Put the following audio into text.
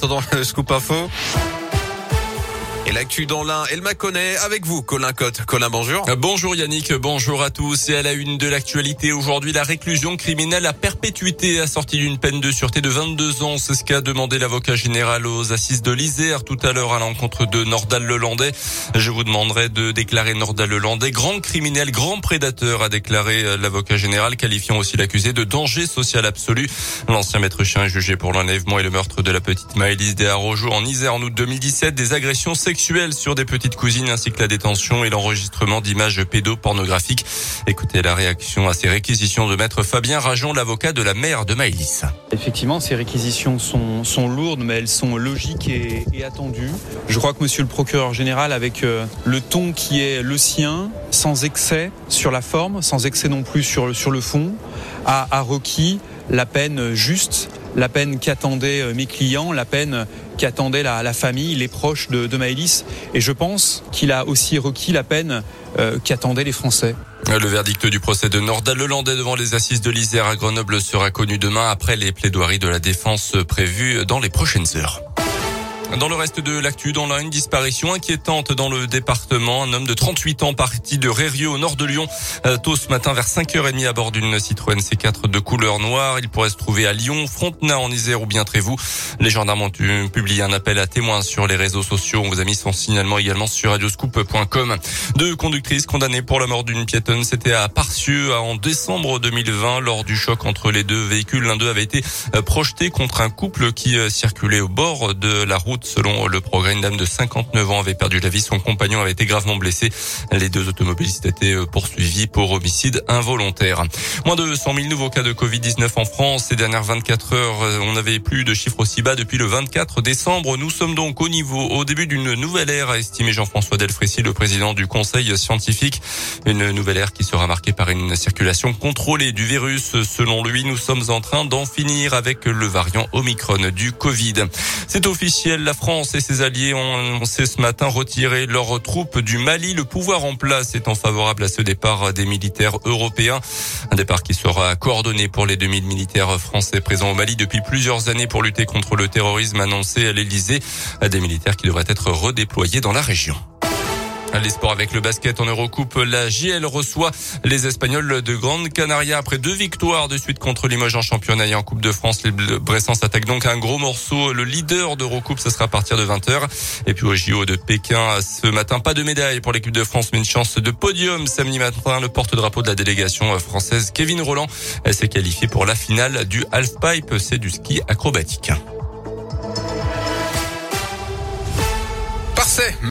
attendant le scoop info. Et l'actu dans l'un, elle m'a connaît avec vous, Colin Cotte. Colin, bonjour. Euh, bonjour Yannick, bonjour à tous. Et à la une de l'actualité aujourd'hui, la réclusion criminelle à perpétuité assortie d'une peine de sûreté de 22 ans. C'est ce qu'a demandé l'avocat général aux assises de l'Isère tout à l'heure à l'encontre de Nordal Lelandais. Je vous demanderai de déclarer Nordal Lelandais grand criminel, grand prédateur, a déclaré euh, l'avocat général, qualifiant aussi l'accusé de danger social absolu. L'ancien maître chien est jugé pour l'enlèvement et le meurtre de la petite Maëlys Desarrojo en Isère en août 2017, des agressions sur des petites cousines ainsi que la détention et l'enregistrement d'images pédopornographiques. Écoutez la réaction à ces réquisitions de maître Fabien Rajon, l'avocat de la mère de Maëlys. Effectivement, ces réquisitions sont, lourdes, mais elles sont logiques et, attendues. Je crois que monsieur le procureur général, avec euh, le ton qui est le sien, sans excès sur la forme, sans excès non plus sur, sur le fond, a requis la peine juste la peine qu'attendaient euh, mes clients, la peine qu'attendait la, famille, les proches de, de Maëlys. Et je pense qu'il a aussi requis la peine euh, qu'attendaient les Français. Le verdict du procès de Nordal Lelandais devant les assises de l'Isère à Grenoble sera connu demain après les plaidoiries de la défense prévues dans les prochaines heures. Dans le reste de l'actu, dans la une disparition inquiétante dans le département, un homme de 38 ans parti de Rérieux au nord de Lyon euh, tôt ce matin vers 5h30 à bord d'une Citroën C4 de couleur noire. Il pourrait se trouver à Lyon, Frontenay en Isère ou bien Trévoux. Les gendarmes ont publié un appel à témoins sur les réseaux sociaux. On vous a mis son signalement également sur radioscoop.com. Deux conductrices condamnées pour la mort d'une piétonne. C'était à Parcieux en décembre 2020 lors du choc entre les deux véhicules. L'un d'eux avait été euh, projeté contre un couple qui euh, circulait au bord de la route Selon le progrès, une dame de 59 ans avait perdu la vie. Son compagnon avait été gravement blessé. Les deux automobilistes étaient euh, poursuivis pour homicide involontaire. Moins de 100 000 nouveaux cas de Covid-19 en France. Ces dernières 24 heures, euh, on n'avait plus de chiffres aussi bas depuis le 24 décembre. Nous sommes donc au niveau, au début d'une nouvelle ère, a estimé Jean-François Delfrécy, le président du conseil scientifique. Une nouvelle ère qui sera marquée par une circulation contrôlée du virus. Selon lui, nous sommes en train d'en finir avec le variant Omicron du Covid. C'est officiel, la France et ses alliés ont annoncé ce matin retirer leurs troupes du Mali. Le pouvoir en place étant favorable à ce départ des militaires européens. Un départ qui sera coordonné pour les 2000 militaires français présents au Mali depuis plusieurs années pour lutter contre le terrorisme annoncé à l'Elysée. Des militaires qui devraient être redéployés dans la région. Les sports avec le basket en Eurocoupe, la JL reçoit les Espagnols de Grande Canaria après deux victoires de suite contre Limoges en championnat et en Coupe de France. Les Bressans s'attaquent donc un gros morceau. Le leader d'Eurocoupe, ce sera à partir de 20h. Et puis au JO de Pékin, ce matin, pas de médaille pour l'équipe de France, mais une chance de podium samedi matin. Le porte-drapeau de la délégation française, Kevin Roland, s'est qualifié pour la finale du halfpipe. C'est du ski acrobatique. Parfait.